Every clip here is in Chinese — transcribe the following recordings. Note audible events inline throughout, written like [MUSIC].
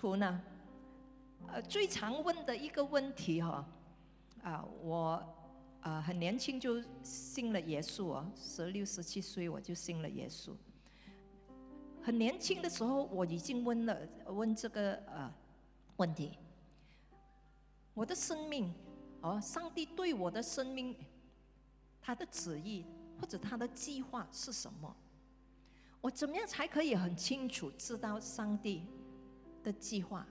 徒呢，呃，最常问的一个问题哈，啊，我啊很年轻就信了耶稣哦，十六十七岁我就信了耶稣。很年轻的时候我已经问了问这个呃问题，我的生命哦，上帝对我的生命，他的旨意或者他的计划是什么？我怎么样才可以很清楚知道上帝的计划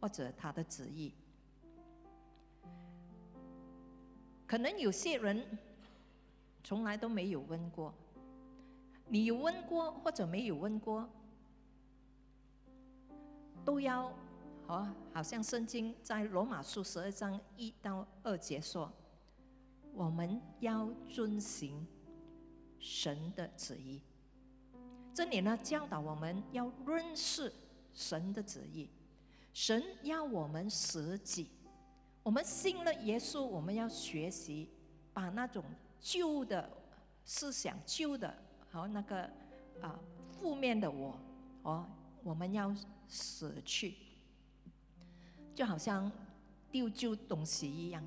或者他的旨意？可能有些人从来都没有问过，你有问过或者没有问过，都要哦，好像圣经在罗马书十二章一到二节说，我们要遵行神的旨意。这里呢，教导我们要认识神的旨意。神要我们舍己，我们信了耶稣，我们要学习把那种旧的思想、旧的和那个啊负面的我哦，我们要舍去，就好像丢旧东西一样。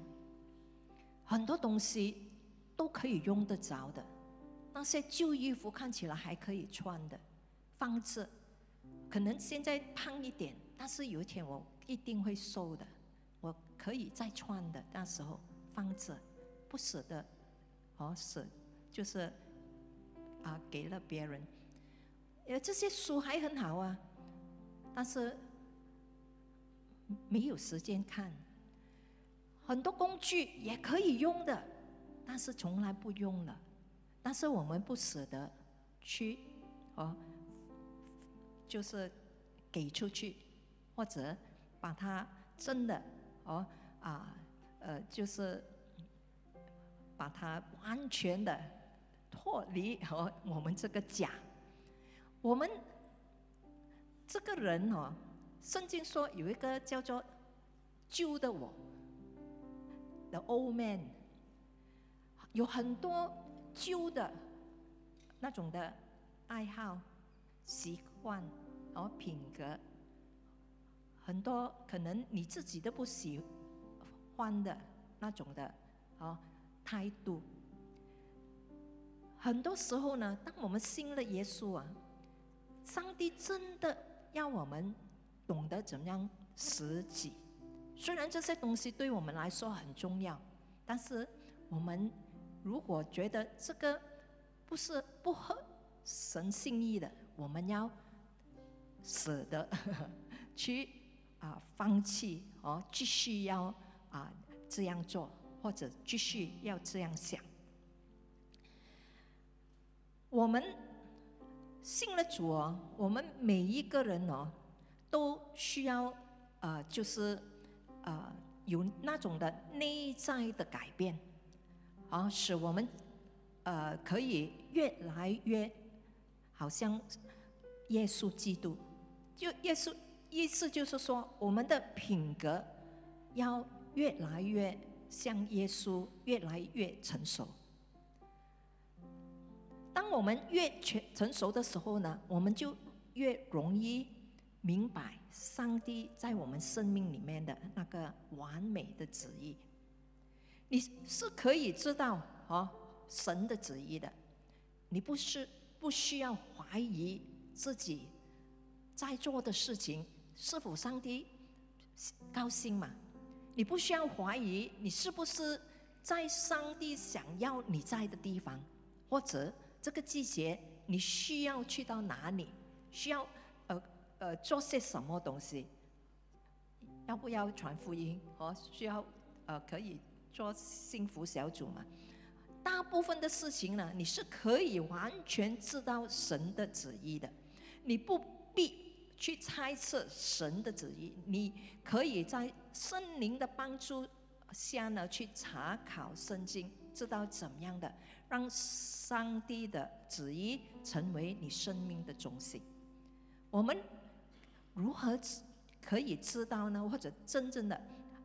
很多东西都可以用得着的。那些旧衣服看起来还可以穿的，放着，可能现在胖一点，但是有一天我一定会瘦的，我可以再穿的。那时候放着，不舍得，哦舍，就是啊给了别人。呃，这些书还很好啊，但是没有时间看。很多工具也可以用的，但是从来不用了。但是我们不舍得去哦，就是给出去，或者把它真的哦啊呃，就是把它完全的脱离和我们这个假。我们这个人哦，圣经说有一个叫做旧的我，the old man，有很多。旧的那种的爱好、习惯和品格，很多可能你自己都不喜欢的那种的哦态度。很多时候呢，当我们信了耶稣啊，上帝真的要我们懂得怎么样舍己。虽然这些东西对我们来说很重要，但是我们。如果觉得这个不是不合神心意的，我们要舍得 [LAUGHS] 去啊放弃哦，继续要啊这样做，或者继续要这样想。我们信了主哦，我们每一个人哦都需要啊，就是啊有那种的内在的改变。啊，使我们呃可以越来越好像耶稣基督，就耶稣意思就是说，我们的品格要越来越像耶稣，越来越成熟。当我们越全成熟的时候呢，我们就越容易明白上帝在我们生命里面的那个完美的旨意。你是可以知道哦神的旨意的，你不是不需要怀疑自己在做的事情是否上帝高兴嘛？你不需要怀疑你是不是在上帝想要你在的地方，或者这个季节你需要去到哪里，需要呃呃做些什么东西？要不要传福音？哦，需要呃可以。做幸福小组嘛，大部分的事情呢，你是可以完全知道神的旨意的，你不必去猜测神的旨意，你可以在圣灵的帮助下呢，去查考圣经，知道怎么样的让上帝的旨意成为你生命的中心。我们如何可以知道呢？或者真正的？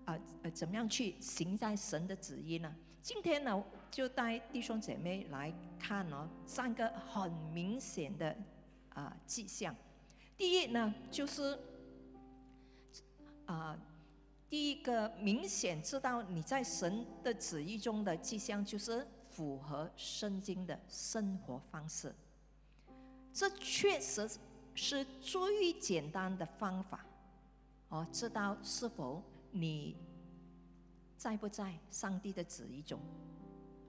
啊呃，怎么样去行在神的旨意呢？今天呢，就带弟兄姐妹来看哦，三个很明显的啊迹象。第一呢，就是啊第一个明显知道你在神的旨意中的迹象，就是符合圣经的生活方式。这确实是最简单的方法。哦，知道是否你在不在上帝的旨意中，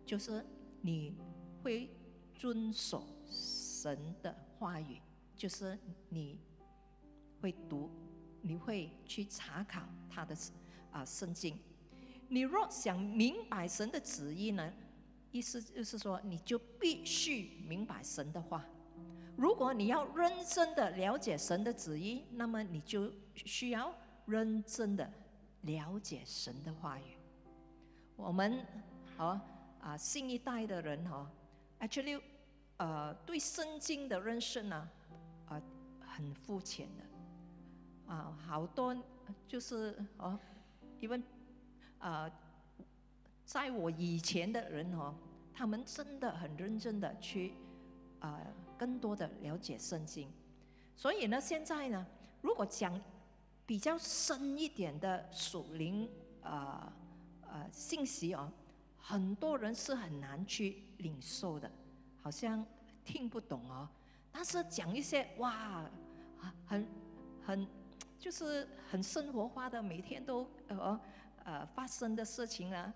就是你会遵守神的话语，就是你会读，你会去查考他的啊圣经。你若想明白神的旨意呢，意思就是说，你就必须明白神的话。如果你要认真的了解神的旨意，那么你就需要认真的了解神的话语。我们哦啊新一代的人哦，actually 呃对圣经的认识呢很肤浅的啊好多就是哦因为啊在我以前的人哦，他们真的很认真的去啊。更多的了解圣经，所以呢，现在呢，如果讲比较深一点的属灵呃呃信息哦，很多人是很难去领受的，好像听不懂哦。但是讲一些哇，很很就是很生活化的，每天都呃呃发生的事情呢，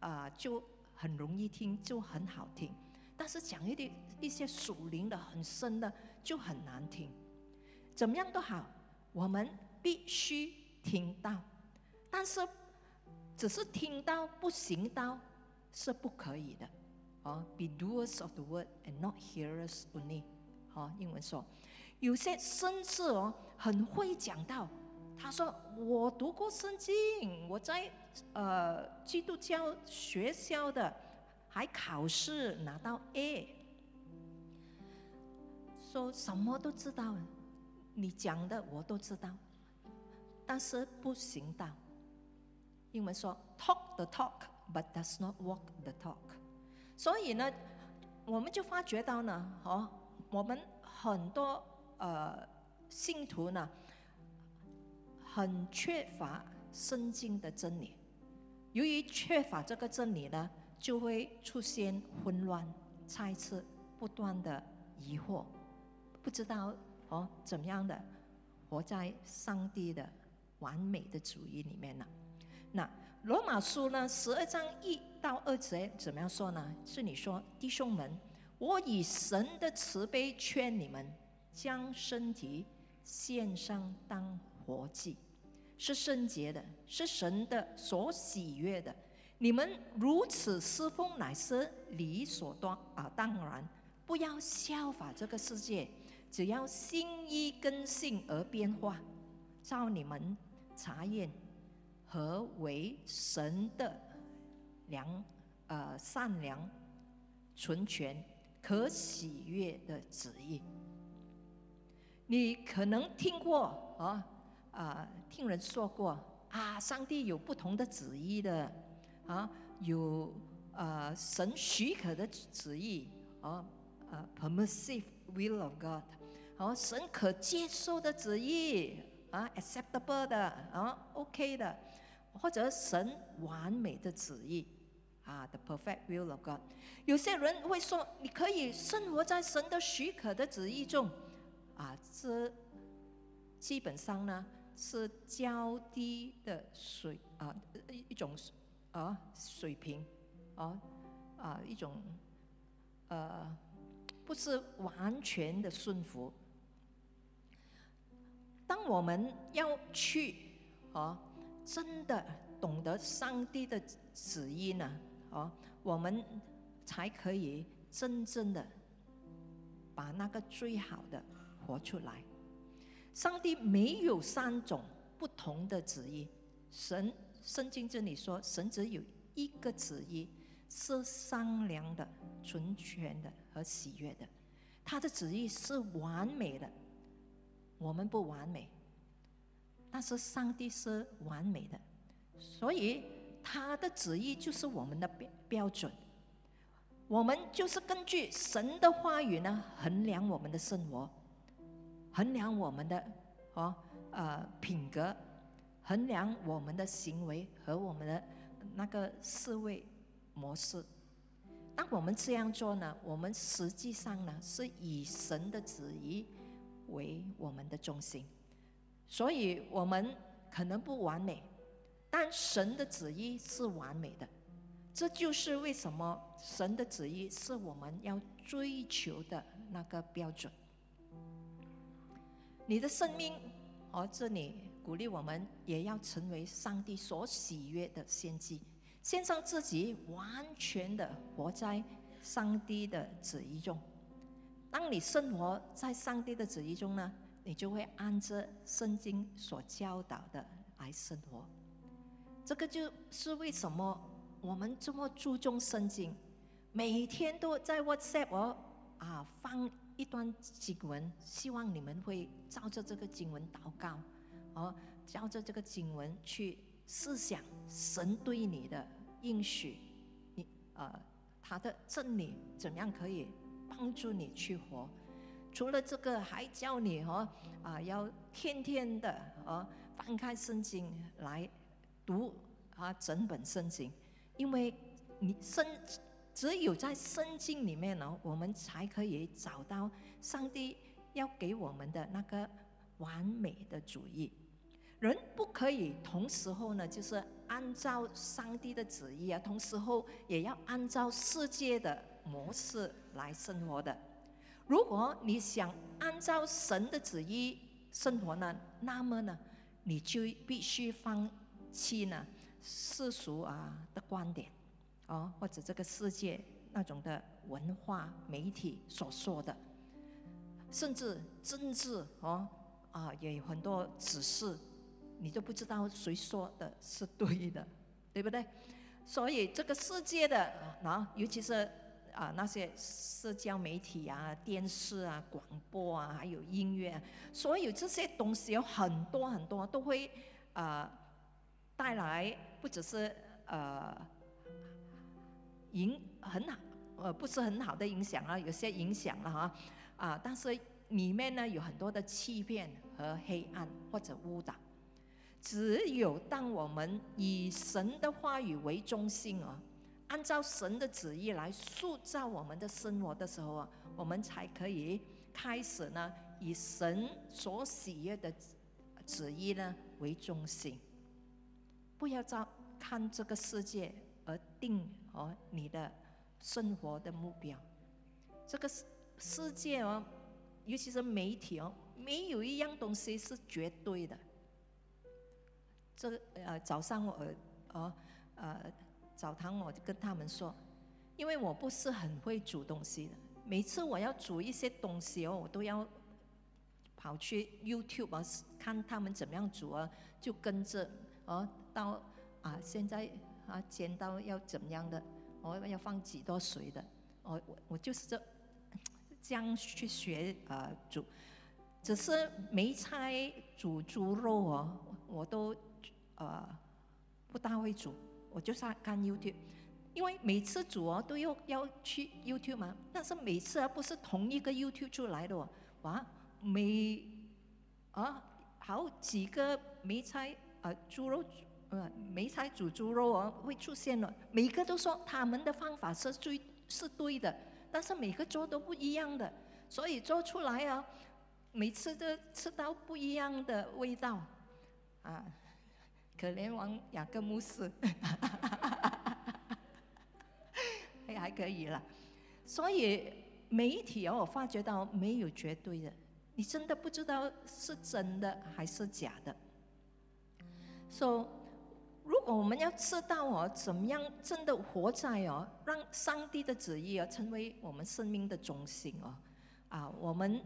啊，就很容易听，就很好听。但是讲一点一些属灵的很深的就很难听，怎么样都好，我们必须听到，但是只是听到不行到是不可以的，哦，be doers of the word and not hearers only，哦，英文说，有些甚至哦很会讲到，他说我读过圣经，我在呃基督教学校的。还考试拿到 A，说什么都知道，你讲的我都知道，但是不行道。英文说 talk the talk，but does not walk the talk。所以呢，我们就发觉到呢，哦，我们很多呃信徒呢，很缺乏圣经的真理。由于缺乏这个真理呢。就会出现混乱、猜测、不断的疑惑，不知道哦怎么样的活在上帝的完美的主义里面呢？那罗马书呢十二章一到二节怎么样说呢？是你说弟兄们，我以神的慈悲劝你们，将身体献上当活祭，是圣洁的，是神的所喜悦的。你们如此侍奉乃是理所当啊当然，不要效法这个世界，只要心意更新而变化，照你们查验何为神的良呃善良、纯全、可喜悦的旨意。你可能听过啊啊，听人说过啊，上帝有不同的旨意的。啊，有啊神许可的旨意，啊呃 permissive will of God，好神可接受的旨意，啊 acceptable 的，啊 OK 的，或者神完美的旨意，啊 the perfect will of God。有些人会说，你可以生活在神的许可的旨意中，啊这基本上呢是较低的水啊一种。啊，水平，啊啊，一种呃，不是完全的顺服。当我们要去啊，真的懂得上帝的旨意呢，啊，我们才可以真正的把那个最好的活出来。上帝没有三种不同的旨意，神。圣经这里说，神只有一个旨意，是善良的、纯全的和喜悦的。他的旨意是完美的，我们不完美，但是上帝是完美的，所以他的旨意就是我们的标标准。我们就是根据神的话语呢，衡量我们的生活，衡量我们的哦呃品格。衡量我们的行为和我们的那个思维模式。当我们这样做呢，我们实际上呢是以神的旨意为我们的中心，所以我们可能不完美，但神的旨意是完美的。这就是为什么神的旨意是我们要追求的那个标准。你的生命，哦，这里鼓励我们也要成为上帝所喜悦的献祭。献上自己，完全的活在上帝的旨意中。当你生活在上帝的旨意中呢，你就会按着圣经所教导的来生活。这个就是为什么我们这么注重圣经，每天都在 WhatsApp 我啊放一段经文，希望你们会照着这个经文祷告，哦，照着这个经文去。思想神对你的应许，你呃，他的真理怎样可以帮助你去活？除了这个，还教你哦啊，要天天的哦翻开圣经来读啊整本圣经，因为你圣只有在圣经里面呢，我们才可以找到上帝要给我们的那个完美的主意。人不可以同时候呢，就是按照上帝的旨意啊，同时候也要按照世界的模式来生活的。如果你想按照神的旨意生活呢，那么呢，你就必须放弃呢世俗啊的观点，哦，或者这个世界那种的文化媒体所说的，甚至政治哦啊也有很多指示。你都不知道谁说的是对的，对不对？所以这个世界的啊，尤其是啊那些社交媒体啊、电视啊、广播啊，还有音乐，所有这些东西有很多很多都会啊带来不只是呃影很好呃不是很好的影响啊，有些影响了哈啊，但是里面呢有很多的欺骗和黑暗或者误导。只有当我们以神的话语为中心啊，按照神的旨意来塑造我们的生活的时候啊，我们才可以开始呢，以神所喜悦的旨意呢为中心。不要照看这个世界而定哦你的生活的目标。这个世世界哦，尤其是媒体哦，没有一样东西是绝对的。这呃早上我呃呃早堂我就跟他们说，因为我不是很会煮东西的，每次我要煮一些东西哦，我都要跑去 YouTube 啊看他们怎么样煮啊，就跟着哦到啊现在啊煎到要怎么样的，我要放几多水的，我我我就是这这样去学啊煮，只是梅菜煮猪肉哦，我都。呃，不大会煮，我就上看 YouTube，因为每次煮哦都要要去 YouTube 嘛，但是每次啊不是同一个 YouTube 出来的哦，哇，每啊好几个梅菜啊猪肉呃梅菜煮猪肉哦会出现了，每个都说他们的方法是最是对的，但是每个做都不一样的，所以做出来啊，每次都吃到不一样的味道啊。可怜王雅各牧师，[LAUGHS] 哎还可以了。所以媒体哦，我发觉到没有绝对的，你真的不知道是真的还是假的。说，如果我们要知道哦，怎么样真的活在哦，让上帝的旨意啊成为我们生命的中心哦，啊，我们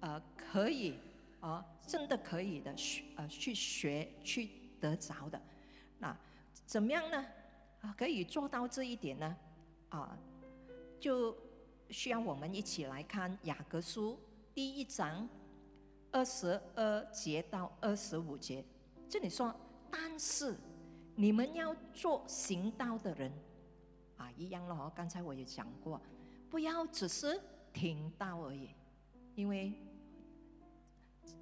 呃可以啊，真的可以的学呃去学去。得着的，那怎么样呢？啊，可以做到这一点呢？啊，就需要我们一起来看雅各书第一章二十二节到二十五节。这里说，但是你们要做行道的人啊，一样了哦。刚才我也讲过，不要只是听到而已，因为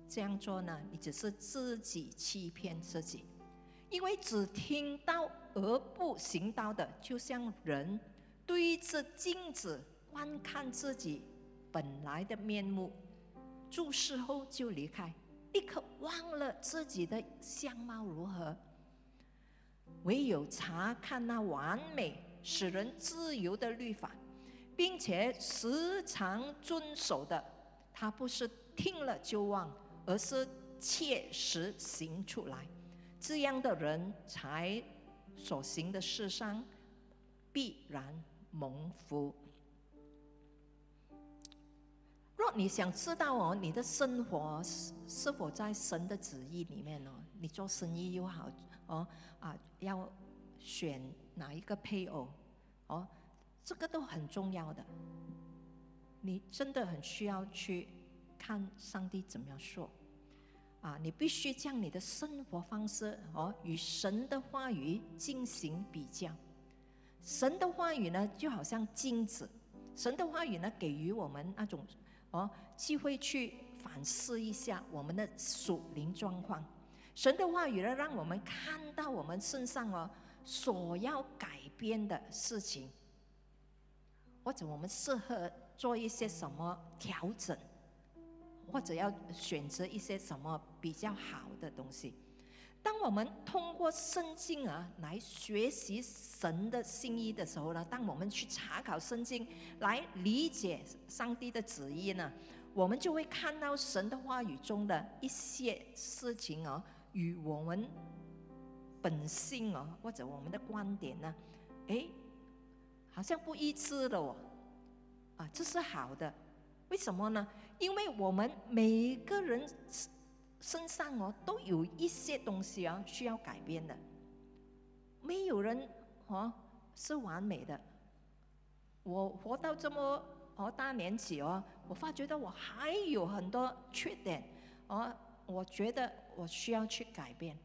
这样做呢，你只是自己欺骗自己，因为只听到而不行道的，就像人对着镜子观看自己本来的面目，注视后就离开，立刻忘了自己的相貌如何。唯有查看那完美、使人自由的律法，并且时常遵守的，他不是听了就忘。而是切实行出来，这样的人才所行的事上必然蒙福。若你想知道哦，你的生活是是否在神的旨意里面哦？你做生意又好哦啊，要选哪一个配偶哦，这个都很重要的。你真的很需要去。看上帝怎么样说啊？你必须将你的生活方式哦与神的话语进行比较。神的话语呢，就好像镜子，神的话语呢，给予我们那种哦机会去反思一下我们的属灵状况。神的话语呢，让我们看到我们身上哦所要改变的事情，或者我们适合做一些什么调整。或者要选择一些什么比较好的东西。当我们通过圣经啊来学习神的心意的时候呢，当我们去查考圣经来理解上帝的旨意呢，我们就会看到神的话语中的一些事情啊，与我们本性啊或者我们的观点呢，哎，好像不一致的哦，啊，这是好的。为什么呢？因为我们每个人身上哦都有一些东西啊需要改变的，没有人哦是完美的。我活到这么哦大年纪哦，我发觉到我还有很多缺点哦，我觉得我需要去改变。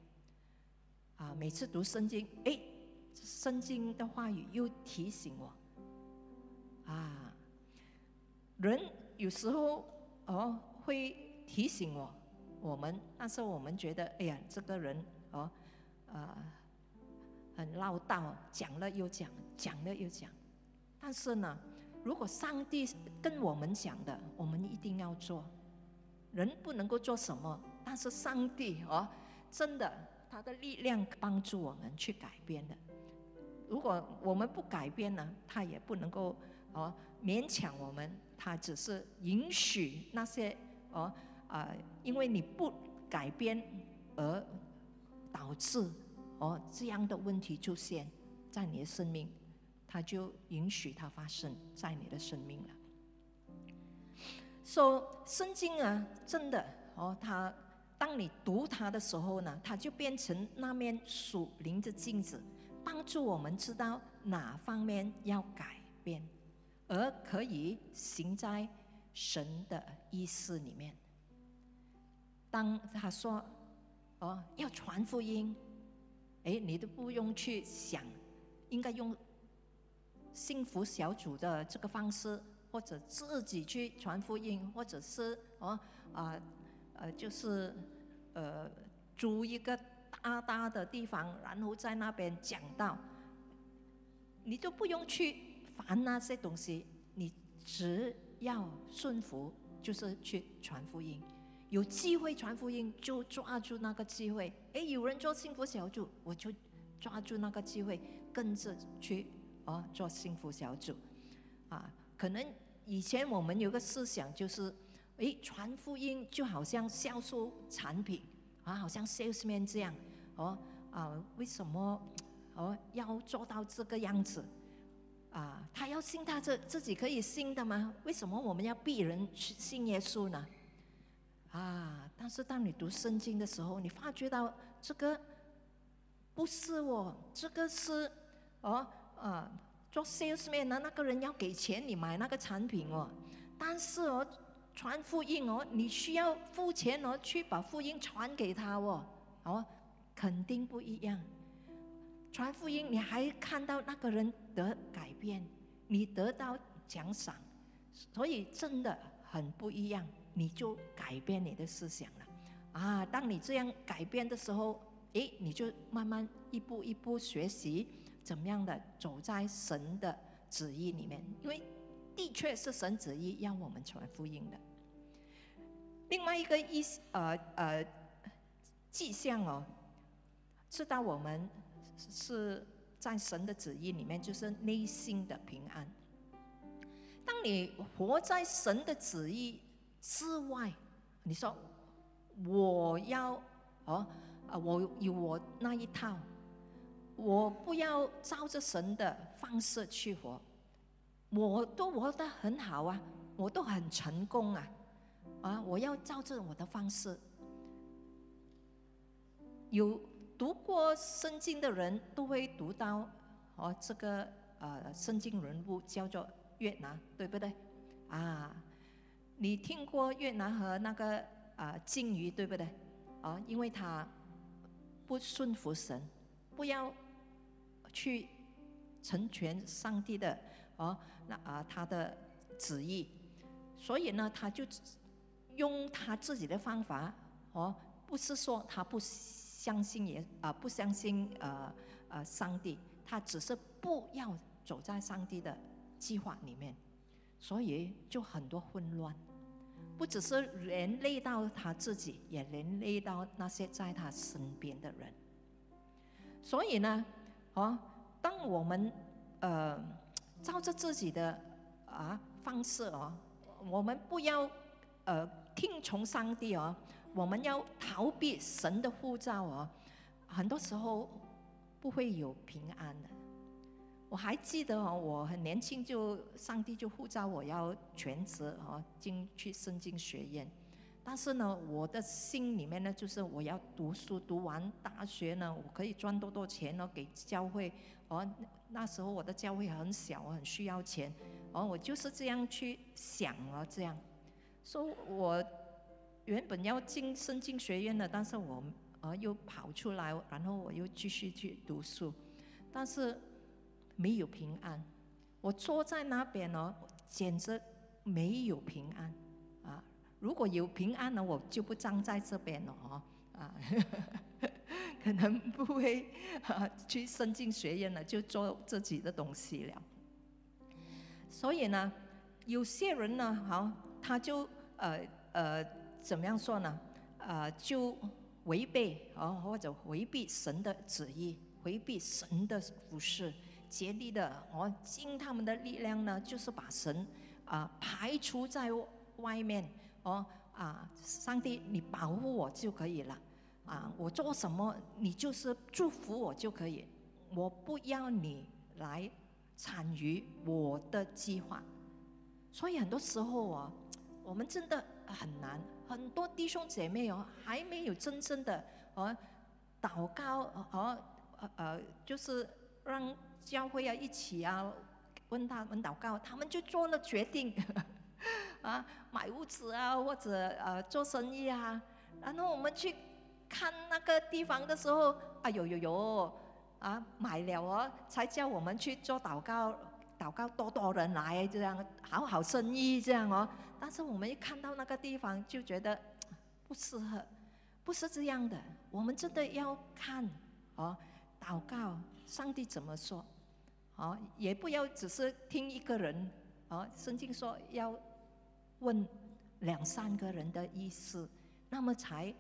啊，每次读圣经，哎，圣经的话语又提醒我，啊，人。有时候哦会提醒我我们，但是我们觉得哎呀，这个人哦啊很唠叨，讲了又讲，讲了又讲。但是呢，如果上帝跟我们讲的，我们一定要做。人不能够做什么，但是上帝哦，真的他的力量帮助我们去改变的。如果我们不改变呢，他也不能够哦勉强我们。他只是允许那些哦啊，因为你不改变而导致哦这样的问题出现在你的生命，他就允许它发生在你的生命了。说圣经啊，真的哦，它当你读它的时候呢，它就变成那面属灵的镜子，帮助我们知道哪方面要改变。而可以行在神的意思里面。当他说：“哦，要传福音，哎，你都不用去想，应该用幸福小组的这个方式，或者自己去传福音，或者是哦啊呃，就是呃租一个大大的地方，然后在那边讲道，你都不用去。”烦那些东西，你只要顺服，就是去传福音。有机会传福音，就抓住那个机会。哎，有人做幸福小组，我就抓住那个机会，跟着去哦做幸福小组。啊，可能以前我们有个思想就是，哎，传福音就好像销售产品啊，好像 salesman 这样。哦啊，为什么哦要做到这个样子？啊，他要信他这自己可以信的吗？为什么我们要逼人去信耶稣呢？啊！但是当你读圣经的时候，你发觉到这个不是哦，这个是哦啊，做 salesman 的那个人要给钱你买那个产品哦，但是哦，传福音哦，你需要付钱哦，去把福音传给他哦，哦，肯定不一样。传福音，你还看到那个人得改变，你得到奖赏，所以真的很不一样。你就改变你的思想了。啊，当你这样改变的时候，诶，你就慢慢一步一步学习怎么样的走在神的旨意里面，因为的确是神旨意要我们传福音的。另外一个意呃呃迹象哦，知道我们是在神的旨意里面，就是内心的平安。当你活在神的旨意之外，你说我要哦啊，我有我那一套，我不要照着神的方式去活，我都活得很好啊，我都很成功啊，啊，我要照着我的方式。有读过圣经的人都会读到哦，这个呃圣经人物叫做。越南对不对？啊，你听过越南和那个啊鲸鱼对不对？啊，因为他不顺服神，不要去成全上帝的哦，那啊他的旨意，所以呢，他就用他自己的方法哦，不是说他不相信也啊不相信呃呃上帝，他只是不要走在上帝的。计划里面，所以就很多混乱，不只是连累到他自己，也连累到那些在他身边的人。所以呢，哦，当我们呃照着自己的啊方式哦，我们不要呃听从上帝哦，我们要逃避神的护照哦，很多时候不会有平安的。我还记得哦，我很年轻就上帝就呼召我要全职哦进去圣经学院，但是呢，我的心里面呢就是我要读书，读完大学呢，我可以赚多多钱呢给教会。哦，那时候我的教会很小，我很需要钱。哦，我就是这样去想了这样，说我原本要进圣经学院的，但是我呃又跑出来，然后我又继续去读书，但是。没有平安，我坐在那边呢，简直没有平安！如果有平安呢，我就不站在这边了哦啊，[LAUGHS] 可能不会啊去圣经学院了，就做自己的东西了。所以呢，有些人呢，好，他就呃呃怎么样说呢？呃，就违背哦，或者回避神的旨意，回避神的服饰。竭力的哦，尽他们的力量呢，就是把神啊排除在外面哦啊，上帝你保护我就可以了啊，我做什么你就是祝福我就可以，我不要你来参与我的计划。所以很多时候啊，我们真的很难，很多弟兄姐妹哦还没有真正的哦祷告和呃呃，就是让。教会啊，一起啊，问他们祷告，他们就做了决定，啊，买物资啊，或者呃做生意啊。然后我们去看那个地方的时候，啊，有有有，啊，买了哦，才叫我们去做祷告，祷告多多人来，这样好好生意这样哦。但是我们一看到那个地方，就觉得 [TSK] 不适合，不是这样的。我们真的要看哦，祷告，上帝怎么说？哦，也不要只是听一个人，哦，圣经说要问两三个人的意思，那么才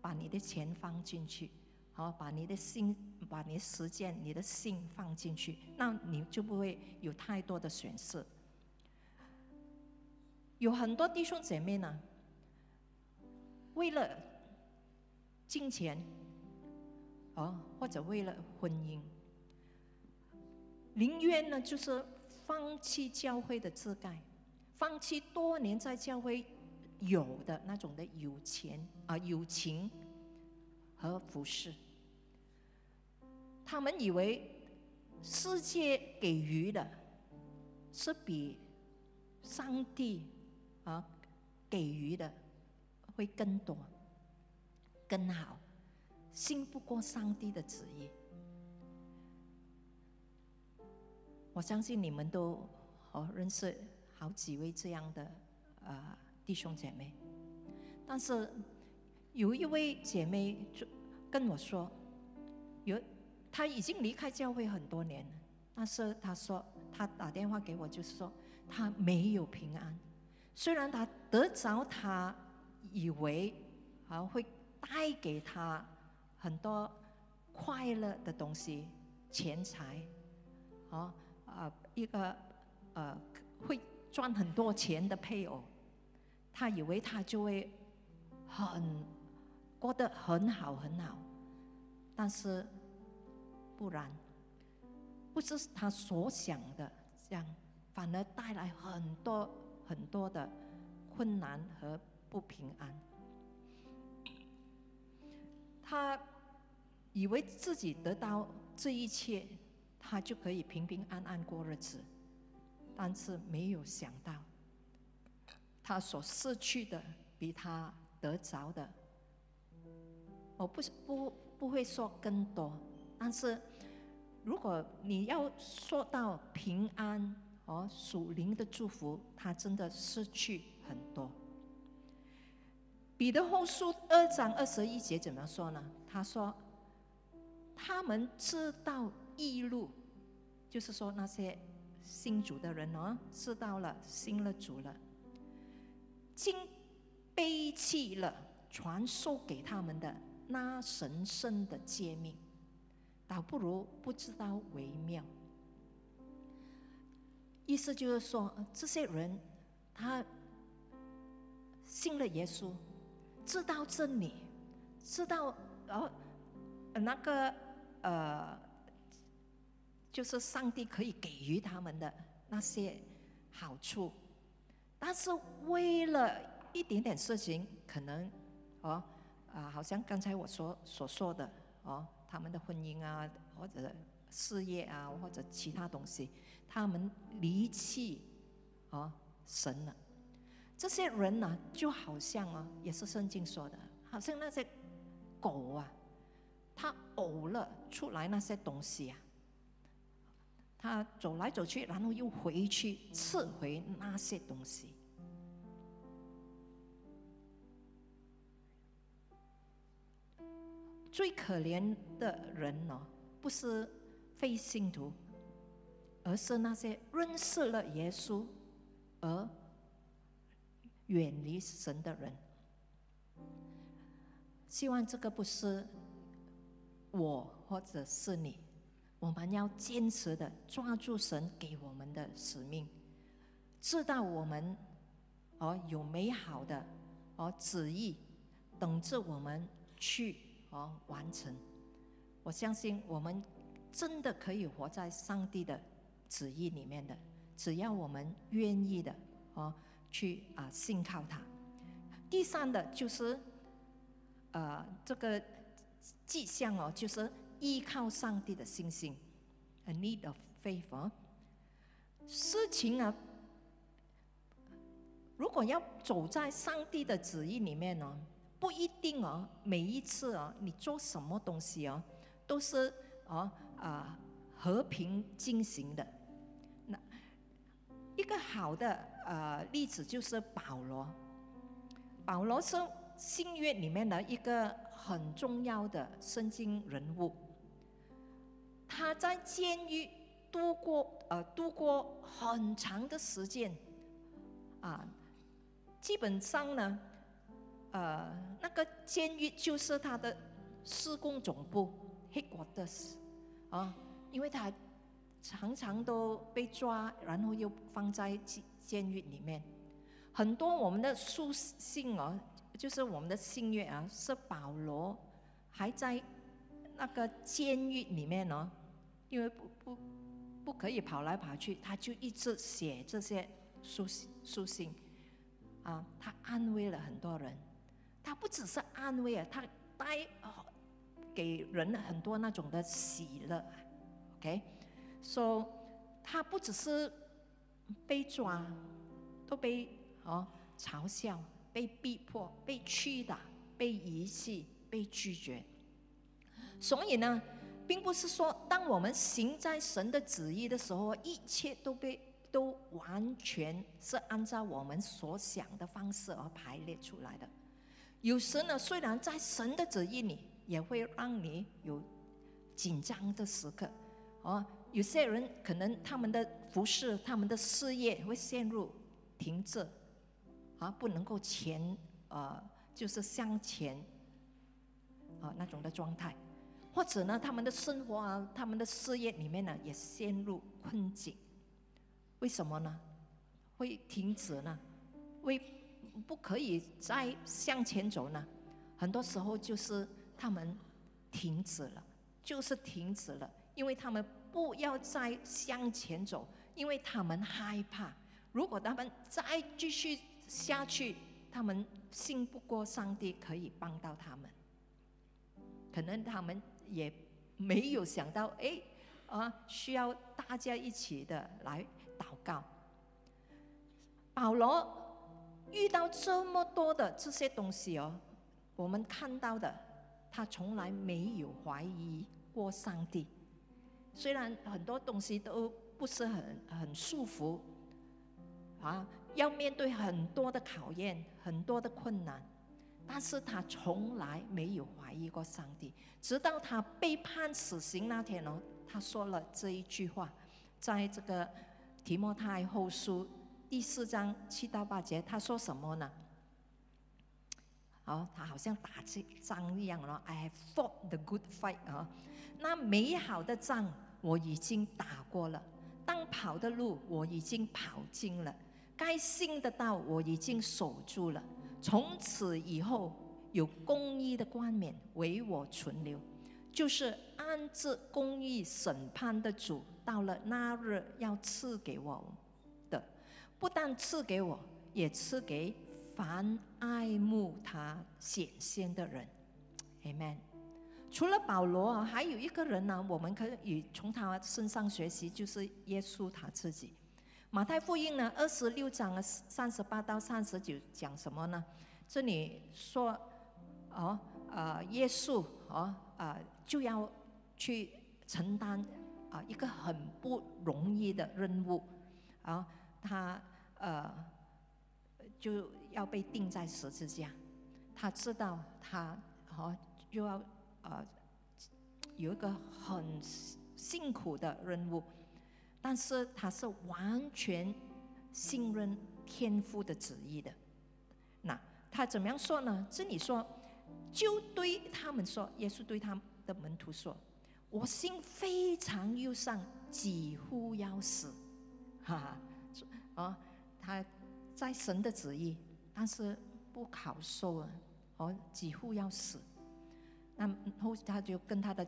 把你的钱放进去，好，把你的心、把你的时间、你的心放进去，那你就不会有太多的损失。有很多弟兄姐妹呢，为了金钱，哦，或者为了婚姻。宁愿呢，就是放弃教会的自盖，放弃多年在教会有的那种的有钱啊友情和服饰。他们以为世界给予的是比上帝啊给予的会更多、更好，信不过上帝的旨意。我相信你们都哦认识好几位这样的呃弟兄姐妹。但是有一位姐妹就跟我说，有她已经离开教会很多年了，但是她说她打电话给我，就是说她没有平安。虽然她得着她以为啊会带给她很多快乐的东西，钱财，啊啊一个呃会赚很多钱的配偶，他以为他就会。很过得很好很好，但是不然，不是他所想的这样，反而带来很多很多的困难和不平安。他以为自己得到这一切，他就可以平平安安过日子，但是没有想到，他所失去的比他。得着的，我不不不会说更多，但是如果你要说到平安和属灵的祝福，他真的失去很多。彼得后书二章二十一节怎么说呢？他说：“他们知道异路，就是说那些信主的人哦，知道了信了主了，竟。”背弃了传授给他们的那神圣的诫命，倒不如不知道为妙。意思就是说，这些人他信了耶稣，知道真理，知道呃那个呃，就是上帝可以给予他们的那些好处，但是为了。一点点事情，可能哦啊，好像刚才我所所说的哦，他们的婚姻啊，或者事业啊，或者其他东西，他们离弃哦神了。这些人呢，就好像啊，也是圣经说的，好像那些狗啊，它呕了出来那些东西啊，他走来走去，然后又回去吃回那些东西。最可怜的人呢，不是非信徒，而是那些认识了耶稣而远离神的人。希望这个不是我或者是你，我们要坚持的抓住神给我们的使命，知道我们哦有美好的哦旨意等着我们去。哦，完成！我相信我们真的可以活在上帝的旨意里面的，只要我们愿意的哦，去啊信靠他。第三的就是呃这个迹象哦，就是依靠上帝的信心，a need of faith。事情啊，如果要走在上帝的旨意里面呢？不一定哦，每一次哦，你做什么东西哦，都是哦啊和平进行的。那一个好的呃例子就是保罗，保罗是新约里面的一个很重要的圣经人物。他在监狱度过呃度过很长的时间，啊，基本上呢。呃，那个监狱就是他的施工总部，headquarters，啊，因为他常常都被抓，然后又放在监监狱里面。很多我们的书信哦，就是我们的信约啊，是保罗还在那个监狱里面哦，因为不不不可以跑来跑去，他就一直写这些书书信，啊，他安慰了很多人。他不只是安慰啊，他带给人很多那种的喜乐，OK，说他不只是被抓，都被哦嘲笑、被逼迫、被屈打、被遗弃、被拒绝。所以呢，并不是说当我们行在神的旨意的时候，一切都被都完全是按照我们所想的方式而排列出来的。有时呢，虽然在神的旨意里，也会让你有紧张的时刻。哦，有些人可能他们的服饰、他们的事业会陷入停滞，啊，不能够前，呃，就是向前，啊那种的状态。或者呢，他们的生活啊，他们的事业里面呢，也陷入困境。为什么呢？会停止呢？为不可以再向前走呢？很多时候就是他们停止了，就是停止了，因为他们不要再向前走，因为他们害怕，如果他们再继续下去，他们信不过上帝可以帮到他们，可能他们。也没有想到，哎，啊，需要大家一起的来祷告。保罗遇到这么多的这些东西哦，我们看到的，他从来没有怀疑过上帝。虽然很多东西都不是很很舒服，啊，要面对很多的考验，很多的困难。但是他从来没有怀疑过上帝，直到他被判死刑那天哦，他说了这一句话，在这个提摩太后书第四章七到八节，他说什么呢？哦，他好像打这仗一样了，I have fought the good fight 啊，那美好的仗我已经打过了，当跑的路我已经跑尽了，该信的道我已经守住了。从此以后，有公义的冠冕为我存留，就是安置公义审判的主，到了那日要赐给我的，不但赐给我，也赐给凡爱慕他显现的人。Amen。除了保罗，还有一个人呢，我们可以从他身上学习，就是耶稣他自己。马太福音呢，二十六章三十八到三十九讲什么呢？这里说，哦，呃，耶稣，哦，呃，就要去承担啊一个很不容易的任务，啊，他呃就要被钉在十字架，他知道他哦就要呃有一个很辛苦的任务。但是他是完全信任天父的旨意的。那他怎么样说呢？这里说，就对他们说，耶稣对他的门徒说：“我心非常忧伤，几乎要死。”哈哈，哦，他在神的旨意，但是不好受啊，哦，几乎要死。那后他就跟他的。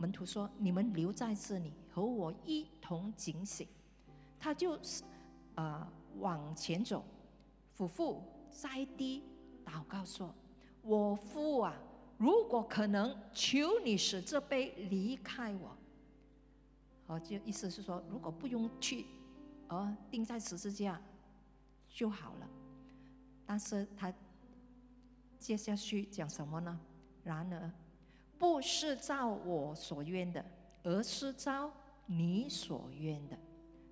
门徒说：“你们留在这里，和我一同警醒。”他就是啊，往前走，夫妇在地祷告说：“我父啊，如果可能，求你使这杯离开我。”哦，就意思是说，如果不用去，而，钉在十字架就好了。但是他接下去讲什么呢？然而。不是照我所愿的，而是照你所愿的，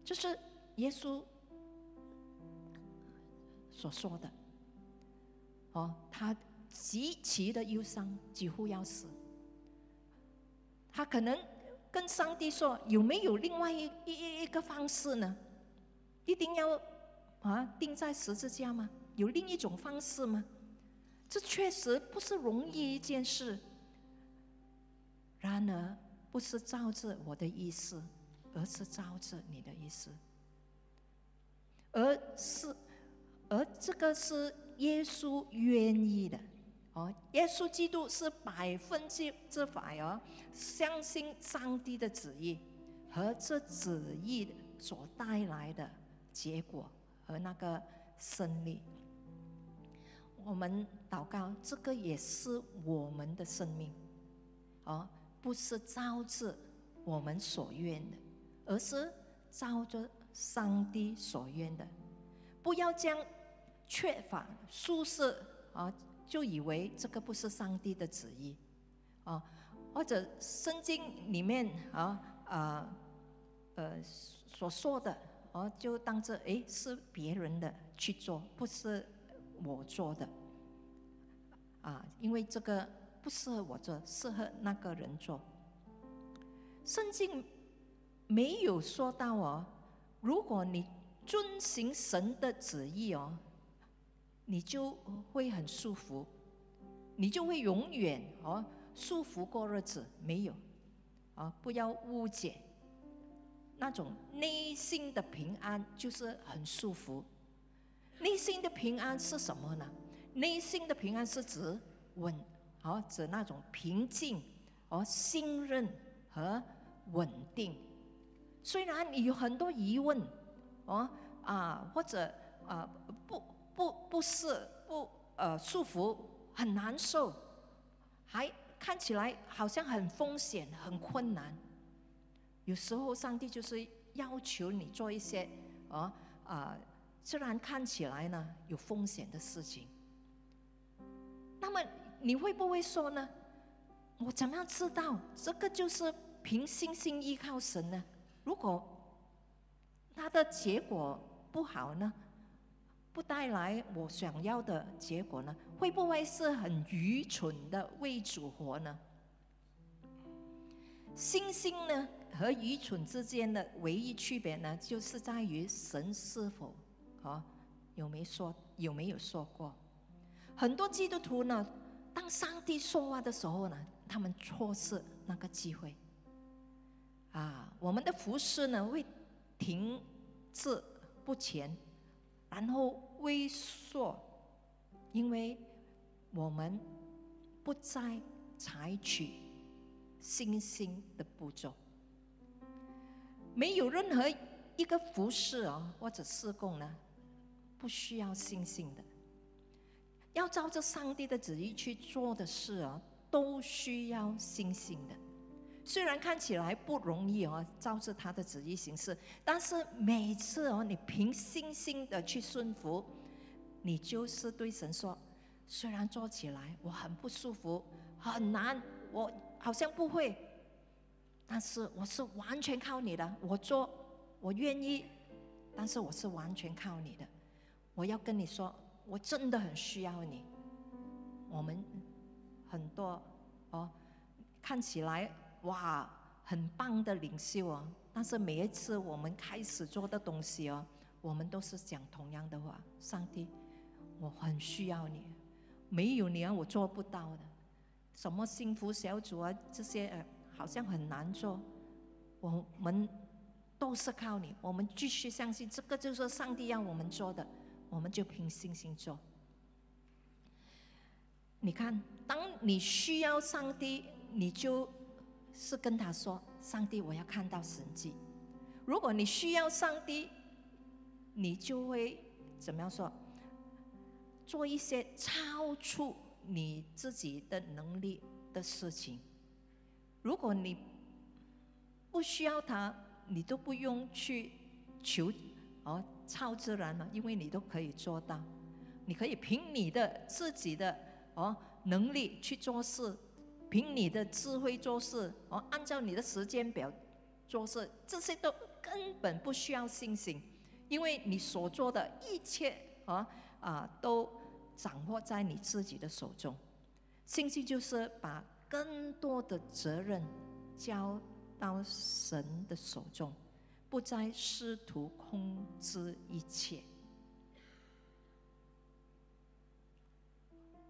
这是耶稣所说的。哦，他极其的忧伤，几乎要死。他可能跟上帝说：“有没有另外一一一个方式呢？一定要啊钉在十字架吗？有另一种方式吗？”这确实不是容易一件事。然而，不是照着我的意思，而是照着你的意思。而是，而这个是耶稣愿意的。哦，耶稣基督是百分之之百哦，相信上帝的旨意和这旨意所带来的结果和那个胜利。我们祷告，这个也是我们的生命。哦。不是照着我们所愿的，而是照着上帝所愿的。不要将缺乏舒适啊，就以为这个不是上帝的旨意啊，或者圣经里面啊啊呃所说的哦，就当着诶是别人的去做，不是我做的，啊，因为这个不适合我做，适合那个人做。圣经没有说到哦，如果你遵行神的旨意哦，你就会很舒服，你就会永远哦舒服过日子。没有，啊，不要误解。那种内心的平安就是很舒服。内心的平安是什么呢？内心的平安是指稳，哦，指那种平静，哦，信任和稳定。虽然你有很多疑问，哦啊，或者啊不不不是不呃束缚，很难受，还看起来好像很风险、很困难。有时候，上帝就是要求你做一些，啊啊，虽然看起来呢有风险的事情。那么你会不会说呢？我怎么样知道这个就是凭信心依靠神呢？如果他的结果不好呢，不带来我想要的结果呢，会不会是很愚蠢的为主活呢？信心呢？和愚蠢之间的唯一区别呢，就是在于神是否，啊，有没说有没有说过？很多基督徒呢，当上帝说话的时候呢，他们错失那个机会。啊，我们的服饰呢会停滞不前，然后微缩，因为我们不再采取信心的步骤。没有任何一个服饰啊，或者施工呢，不需要信心的。要照着上帝的旨意去做的事啊，都需要信心的。虽然看起来不容易哦，照着他的旨意行事，但是每次哦，你凭信心的去顺服，你就是对神说：虽然做起来我很不舒服，很难，我好像不会。但是我是完全靠你的，我做，我愿意，但是我是完全靠你的。我要跟你说，我真的很需要你。我们很多哦，看起来哇很棒的领袖哦，但是每一次我们开始做的东西哦，我们都是讲同样的话：上帝，我很需要你，没有你啊，我做不到的。什么幸福小组啊，这些呃。好像很难做，我们都是靠你。我们继续相信，这个就是上帝让我们做的，我们就凭信心做。你看，当你需要上帝，你就是跟他说：“上帝，我要看到神迹。”如果你需要上帝，你就会怎么样说？做一些超出你自己的能力的事情。如果你不需要他，你都不用去求哦超自然了，因为你都可以做到。你可以凭你的自己的哦能力去做事，凭你的智慧做事，哦按照你的时间表做事，这些都根本不需要信心，因为你所做的一切啊啊都掌握在你自己的手中。信心就是把。更多的责任交到神的手中，不再试图控制一切。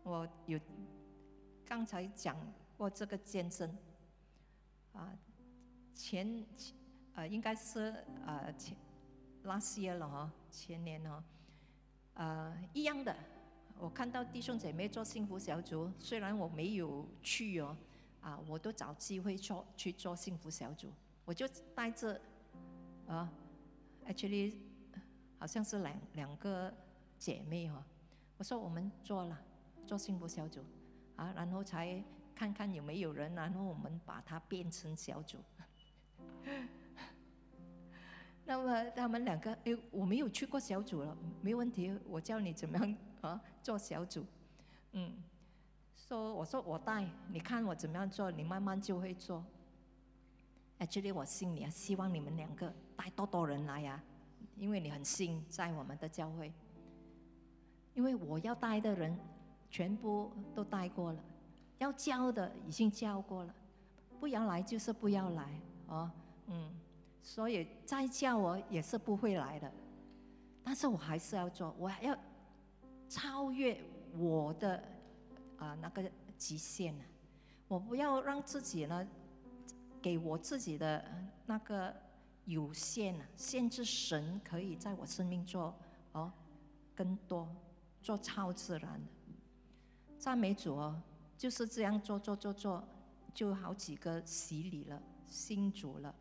我有刚才讲过这个见证，啊，前呃应该是呃前 last year 了哈，前年哦，呃一样的。我看到弟兄姐妹做幸福小组，虽然我没有去哦，啊，我都找机会做去做幸福小组。我就带着啊，actually 好像是两两个姐妹哈，我说我们做了做幸福小组啊，然后才看看有没有人，然后我们把它变成小组。[LAUGHS] 那么他们两个，哎，我没有去过小组了，没问题，我教你怎么样。啊，做小组，嗯，说我说我带，你看我怎么样做，你慢慢就会做。Actually，我心里啊，希望你们两个带多多人来呀，因为你很新在我们的教会，因为我要带的人全部都带过了，要教的已经教过了，不要来就是不要来哦，嗯，所以再叫我也是不会来的，但是我还是要做，我要超越我的啊那个极限呢，我不要让自己呢给我自己的那个。有限啊，限制神可以在我生命做哦更多，做超自然的赞美主哦，就是这样做做做做，就好几个洗礼了，新主了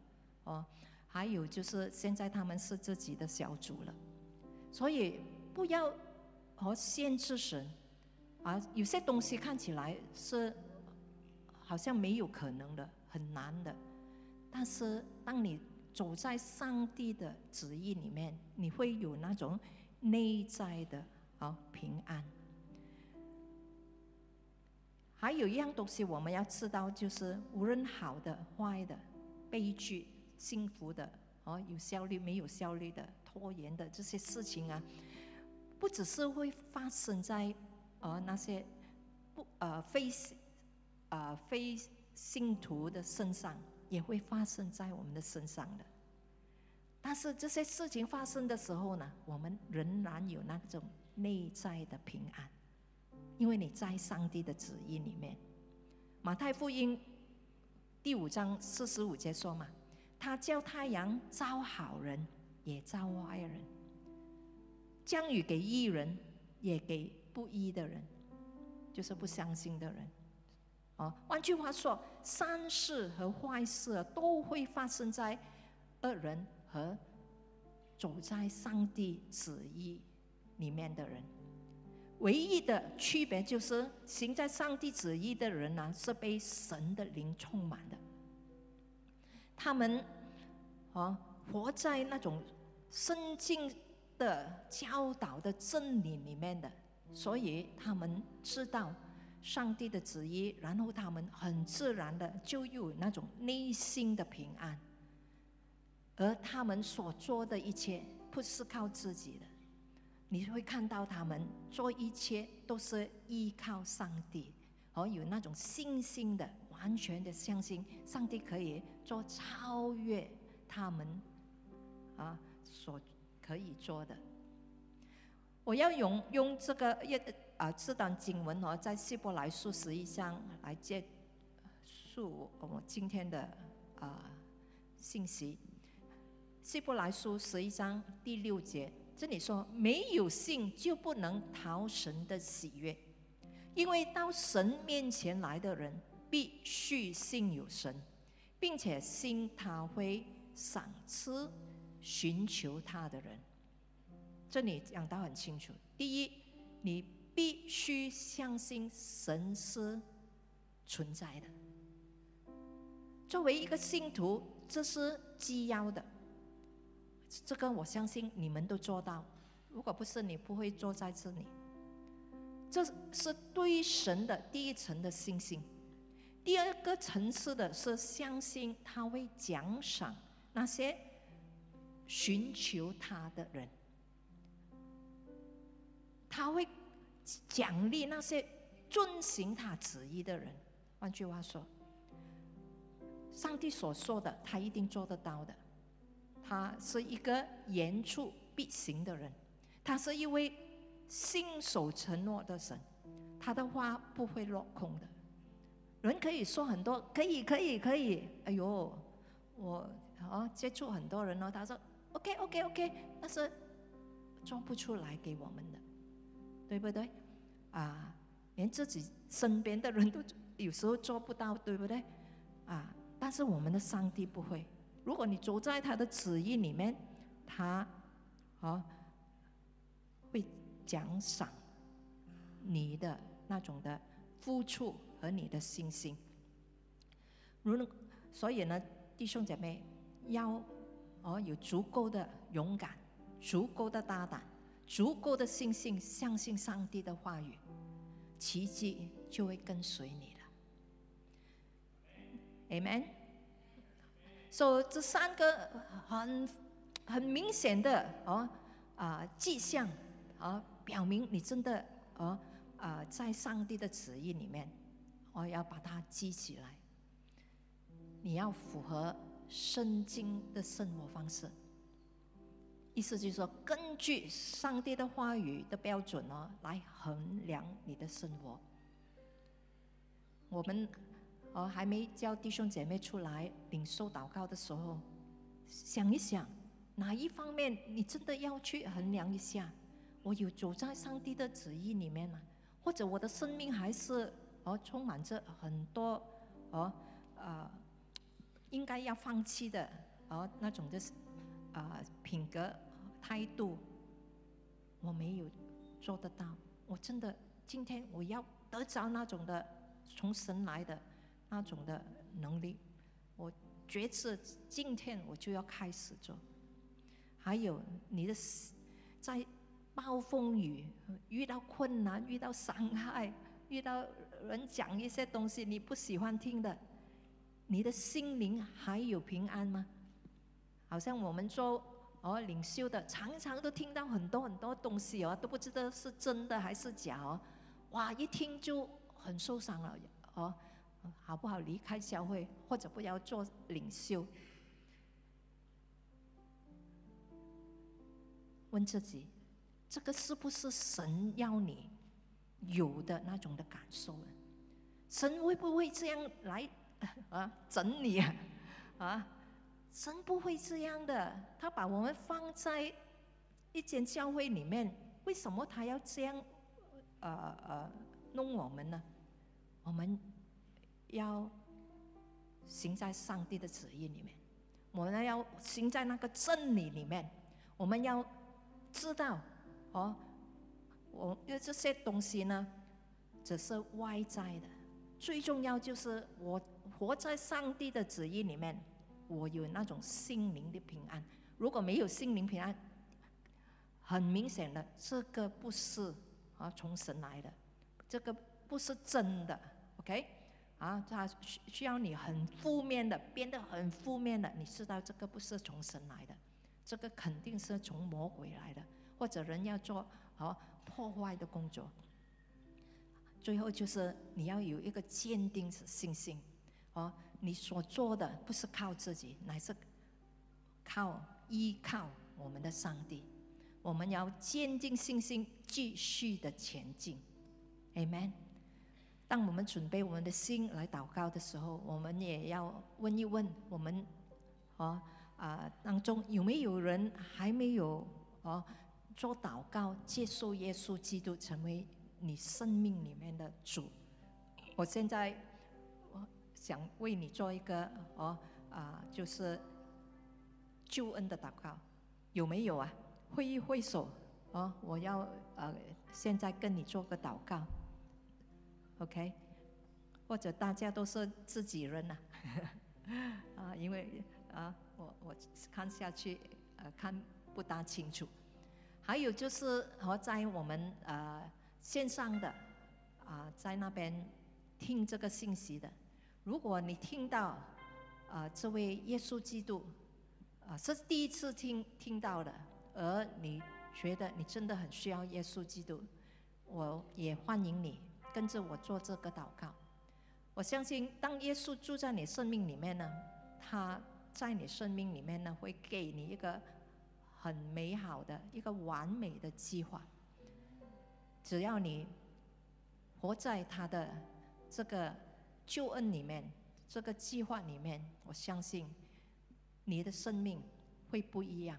哦，还有就是现在他们是自己的小组了，所以不要和限制神啊，有些东西看起来是好像没有可能的，很难的，但是当你。走在上帝的旨意里面，你会有那种内在的啊平安。还有一样东西我们要知道，就是无论好的、坏的、悲剧、幸福的，哦，有效率、没有效率的、拖延的这些事情啊，不只是会发生在呃那些不呃非呃非信徒的身上。也会发生在我们的身上的，但是这些事情发生的时候呢，我们仍然有那种内在的平安，因为你在上帝的旨意里面。马太福音第五章四十五节说嘛，他叫太阳照好人，也照坏人；降雨给义人，也给不义的人，就是不相信的人。啊，换句话说，善事和坏事都会发生在恶人和走在上帝旨意里面的人。唯一的区别就是，行在上帝旨意的人呢，是被神的灵充满的。他们啊，活在那种圣经的教导的真理里面的，所以他们知道。上帝的旨意，然后他们很自然的就有那种内心的平安，而他们所做的一切不是靠自己的，你会看到他们做一切都是依靠上帝，而有那种信心的，完全的相信上帝可以做超越他们啊所可以做的。我要用用这个。啊，这段经文哦，在希伯来书十一章来接述我们今天的啊信息。希伯来书十一章第六节，这里说：没有信就不能讨神的喜悦，因为到神面前来的人必须信有神，并且信他会赏赐寻求他的人。这里讲到很清楚，第一，你。必须相信神是存在的。作为一个信徒，这是基要的。这个我相信你们都做到。如果不是，你不会坐在这里。这是对神的第一层的信心。第二个层次的是相信他会奖赏那些寻求他的人。他会。奖励那些遵行他旨意的人。换句话说，上帝所说的，他一定做得到的。他是一个言出必行的人，他是一位信守承诺的神，他的话不会落空的。人可以说很多，可以，可以，可以。哎呦，我啊接触很多人哦，他说 OK，OK，OK，但是装不出来给我们的。对不对？啊，连自己身边的人都有时候做不到，对不对？啊，但是我们的上帝不会。如果你走在他的旨意里面，他啊会奖赏你的那种的付出和你的信心。如所以呢，弟兄姐妹要哦有足够的勇敢，足够的大胆。足够的信心，相信上帝的话语，奇迹就会跟随你了。Amen。所以这三个很很明显的哦啊迹象啊，表明你真的哦啊在上帝的旨意里面，我要把它记起来。你要符合圣经的生活方式，意思就是说，根据上帝的话语的标准哦，来衡量你的生活。我们哦还没叫弟兄姐妹出来领受祷告的时候，想一想，哪一方面你真的要去衡量一下？我有走在上帝的旨意里面吗？或者我的生命还是哦充满着很多哦呃？应该要放弃的，哦，那种就是啊品格态度，我没有做得到。我真的今天我要得着那种的从神来的那种的能力，我决志今天我就要开始做。还有你的在暴风雨遇到困难、遇到伤害、遇到人讲一些东西你不喜欢听的。你的心灵还有平安吗？好像我们做哦领袖的，常常都听到很多很多东西哦，都不知道是真的还是假哦。哇，一听就很受伤了哦，好不好离开教会，或者不要做领袖？问自己，这个是不是神要你有的那种的感受呢？神会不会这样来？啊，整你啊，啊，神不会这样的。他把我们放在一间教会里面，为什么他要这样，呃呃，弄我们呢？我们要行在上帝的旨意里面，我们要行在那个真理里面。我们要知道，哦，我因为这些东西呢，只是外在的，最重要就是我。活在上帝的旨意里面，我有那种心灵的平安。如果没有心灵平安，很明显的，这个不是啊从神来的，这个不是真的。OK，啊，他需需要你很负面的，变得很负面的，你知道这个不是从神来的，这个肯定是从魔鬼来的，或者人要做啊破坏的工作。最后就是你要有一个坚定的信心。哦，你所做的不是靠自己，乃是靠依靠我们的上帝。我们要坚定信心，继续的前进。Amen。当我们准备我们的心来祷告的时候，我们也要问一问我们，哦啊当中有没有人还没有哦做祷告，接受耶稣基督成为你生命里面的主？我现在。想为你做一个哦啊，就是救恩的祷告，有没有啊？挥一挥手哦，我要呃，现在跟你做个祷告，OK？或者大家都是自己人呐？[LAUGHS] 啊，因为啊，我我看下去呃看不大清楚。还有就是和在我们呃线上的啊，在那边听这个信息的。如果你听到，啊，这位耶稣基督，啊，是第一次听听到的，而你觉得你真的很需要耶稣基督，我也欢迎你跟着我做这个祷告。我相信，当耶稣住在你生命里面呢，他在你生命里面呢，会给你一个很美好的一个完美的计划。只要你活在他的这个。救恩里面，这个计划里面，我相信你的生命会不一样，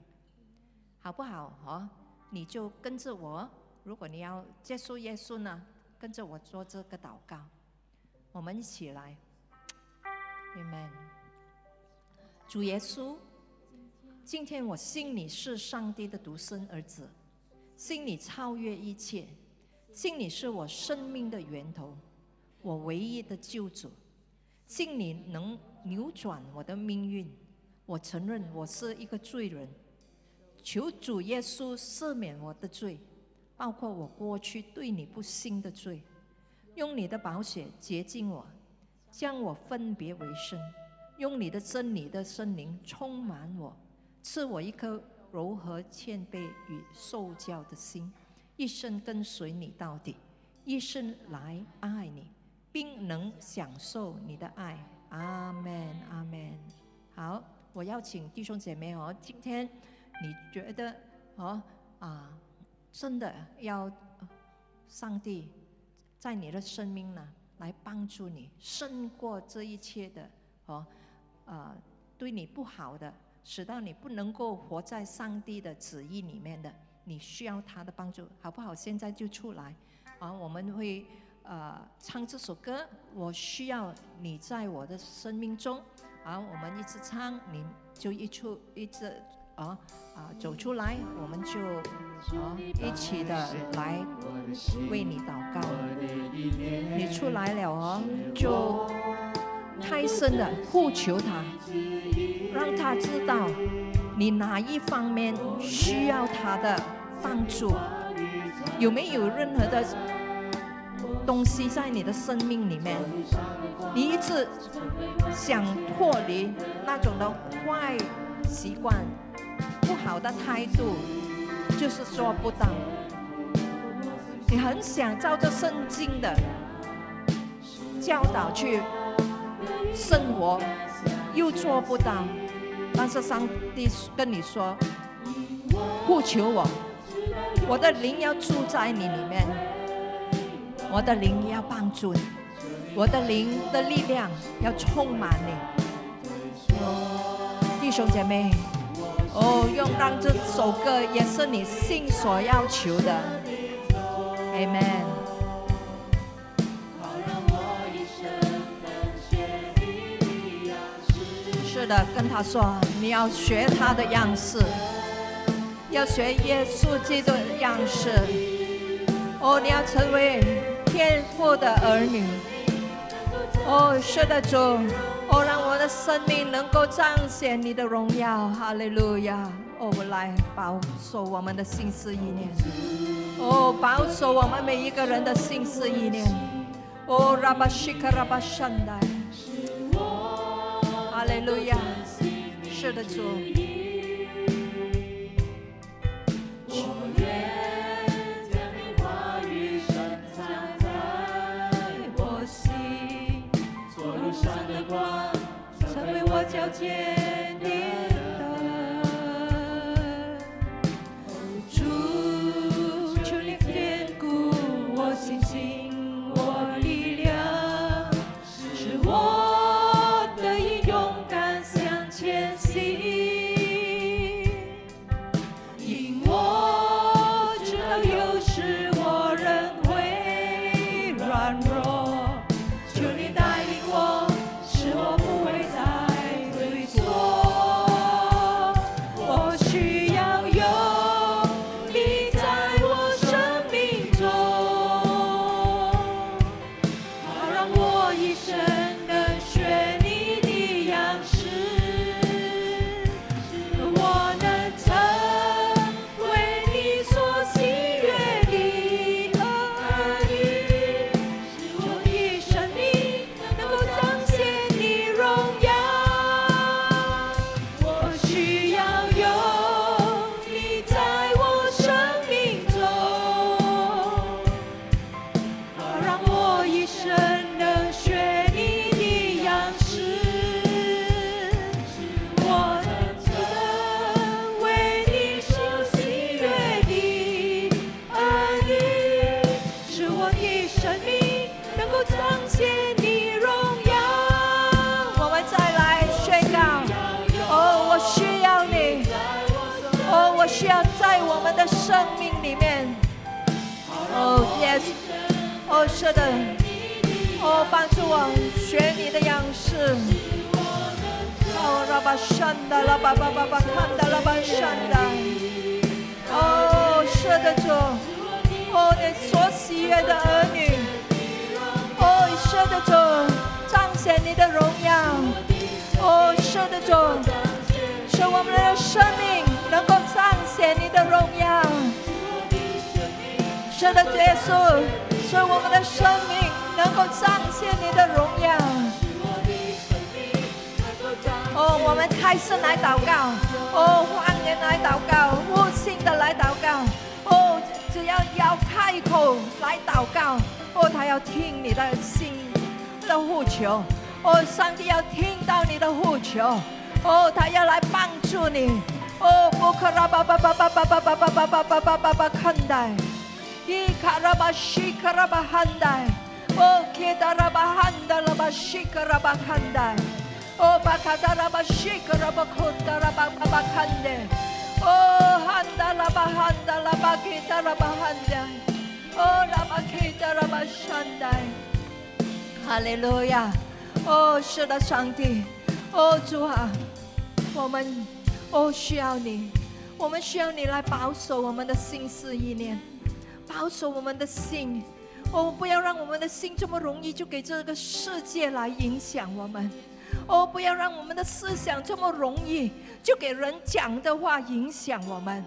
好不好？哦，你就跟着我。如果你要接受耶稣呢，跟着我做这个祷告。我们一起来，[TSK] Amen。主耶稣，今天我信你是上帝的独生儿子，信你超越一切，信你是我生命的源头。我唯一的救主，信你能扭转我的命运。我承认我是一个罪人，求主耶稣赦免我的罪，包括我过去对你不信的罪。用你的宝血洁净我，将我分别为圣。用你的真理的圣灵充满我，赐我一颗柔和谦卑与受教的心，一生跟随你到底，一生来爱你，并能享受你的爱。阿门，阿门。好，我邀请弟兄姐妹哦，今天你觉得哦啊，真的要上帝在你的生命呢，来帮助你胜过这一切的哦，呃，对你不好的，使到你不能够活在上帝的旨意里面的，你需要他的帮助，好不好？现在就出来啊，我们会。呃，唱这首歌，我需要你在我的生命中，啊，我们一直唱，你就一出一直啊啊走出来，我们就啊一起的来为你祷告。你出来了哦，就开声的呼求他，让他知道你哪一方面需要他的帮助，有没有任何的？东西在你的生命里面，你一直想脱离那种的坏习惯、不好的态度，就是做不到。你很想照着圣经的教导去生活，又做不到。但是上帝跟你说：“不求我，我的灵要住在你里面。”我的灵要帮助你，我的灵的力量要充满你，弟兄姐妹，哦，用当这首歌也是你心所要求的，Amen。是的，跟他说，你要学他的样式，要学耶稣基督的样式，哦，你要成为。天父的儿女，哦，是的主，哦，让我的生命能够彰显你的荣耀，哈利路亚！哦，来保守我们的心思意念，哦，保守我们每一个人的心思意念，哦，拉巴西卡拉巴圣代，哈利路亚！是的主。天。你的荣耀。哦，圣的主，使我们的生命能够彰显你的荣耀。圣的耶稣，使我们的生命能够彰显你的荣耀。哦，我们开始来祷告，哦，欢迎来祷告，悟性的来祷告，哦，只要要开口来祷告，哦，他要听你的心的呼求。哦，上帝要听到你的呼求，哦，他要来帮助你，哦，不可拉巴巴巴巴巴巴巴巴巴巴巴巴巴巴看待，伊卡拉巴西卡拉巴汉代，哦，基达拉巴汉达拉巴西卡拉巴汉代。Oh bakatara bashikara bakundara bakabakande. Oh handala bahandala bakitara bahanda. Oh rabakitara bashandai. 哈利路亚！哦，是的，上帝，哦主啊，我们哦需要你，我们需要你来保守我们的心思意念，保守我们的心。哦，不要让我们的心这么容易就给这个世界来影响我们。哦，不要让我们的思想这么容易就给人讲的话影响我们。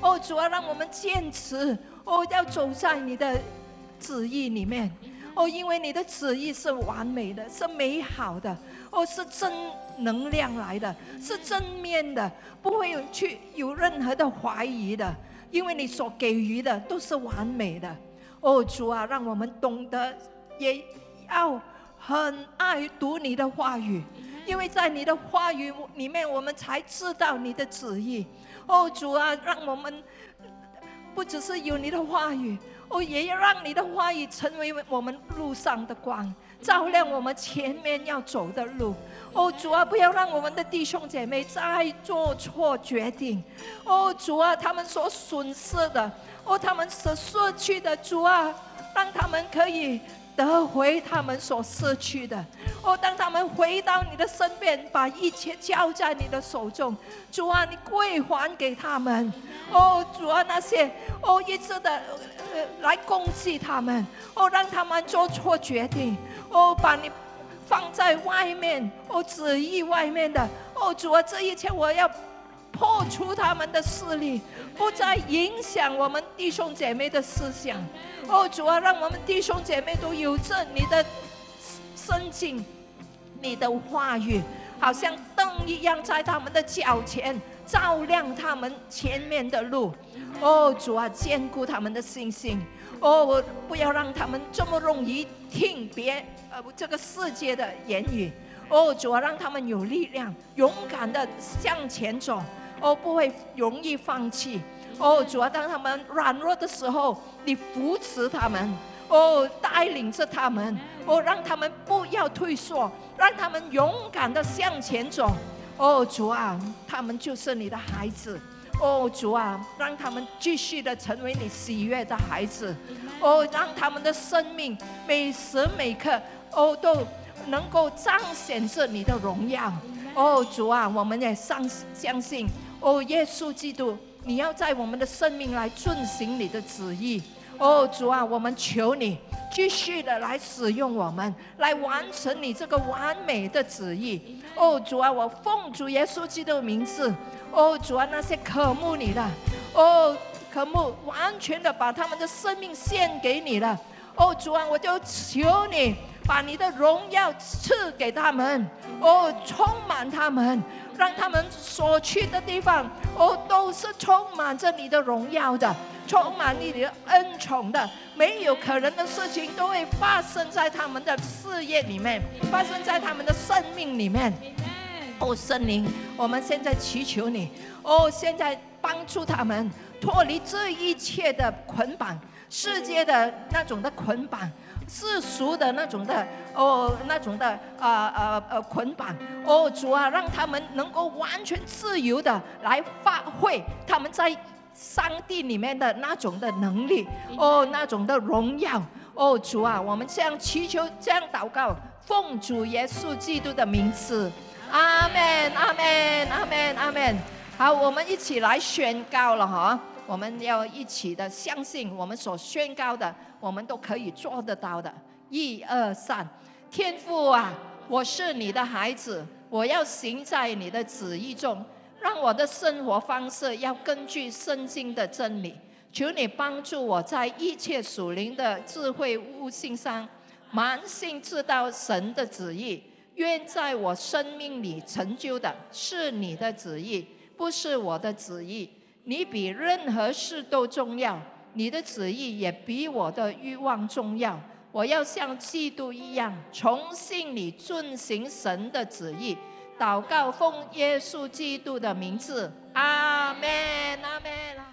哦，主要让我们坚持哦，要走在你的旨意里面。哦，因为你的旨意是完美的，是美好的，哦，是正能量来的，是正面的，不会有去有任何的怀疑的。因为你所给予的都是完美的。哦，主啊，让我们懂得也要。很爱读你的话语，因为在你的话语里面，我们才知道你的旨意。哦，主啊，让我们不只是有你的话语，哦，也要让你的话语成为我们路上的光，照亮我们前面要走的路。哦，主啊，不要让我们的弟兄姐妹再做错决定。哦，主啊，他们所损失的，哦，他们所失去的，主啊，让他们可以。得回他们所失去的哦，当他们回到你的身边，把一切交在你的手中，主啊，你归还给他们哦，主啊，那些哦一直的呃来攻击他们哦，让他们做错决定哦，把你放在外面哦旨意外面的哦，主啊，这一切我要。破除他们的势力，不再影响我们弟兄姐妹的思想。哦，主啊，让我们弟兄姐妹都有着你的圣经，你的话语，好像灯一样，在他们的脚前照亮他们前面的路。哦，主啊，坚固他们的信心。哦，我不要让他们这么容易听别呃这个世界的言语。哦，主啊，让他们有力量，勇敢的向前走。哦，不会容易放弃。哦，主啊当他们软弱的时候，你扶持他们。哦，带领着他们。哦，让他们不要退缩，让他们勇敢的向前走。哦，主啊，他们就是你的孩子。哦，主啊，让他们继续的成为你喜悦的孩子。哦，让他们的生命每时每刻哦都能够彰显着你的荣耀。哦，主啊，我们也相相信。哦，耶稣基督，你要在我们的生命来遵行你的旨意。哦，主啊，我们求你继续的来使用我们，来完成你这个完美的旨意。哦，主啊，我奉主耶稣基督的名字。哦，主啊，那些渴慕你的，哦，渴慕完全的把他们的生命献给你了。哦，主啊，我就求你把你的荣耀赐给他们。哦，充满他们。让他们所去的地方，哦，都是充满着你的荣耀的，充满你的恩宠的，没有可能的事情都会发生在他们的事业里面，发生在他们的生命里面。哦，圣灵，我们现在祈求你，哦，现在帮助他们脱离这一切的捆绑，世界的那种的捆绑。世俗的那种的哦，那种的啊啊呃捆绑哦，主啊，让他们能够完全自由的来发挥他们在上帝里面的那种的能力哦，那种的荣耀哦，主啊，我们这样祈求，这样祷告，奉主耶稣基督的名字，阿门，阿门，阿门，阿门。好，我们一起来宣告了哈。我们要一起的相信，我们所宣告的，我们都可以做得到的。一二三，天父啊，我是你的孩子，我要行在你的旨意中，让我的生活方式要根据圣经的真理。求你帮助我在一切属灵的智慧悟性上，满心知道神的旨意，愿在我生命里成就的是你的旨意，不是我的旨意。你比任何事都重要，你的旨意也比我的欲望重要。我要像基督一样，从信里遵行神的旨意。祷告，奉耶稣基督的名字，阿门。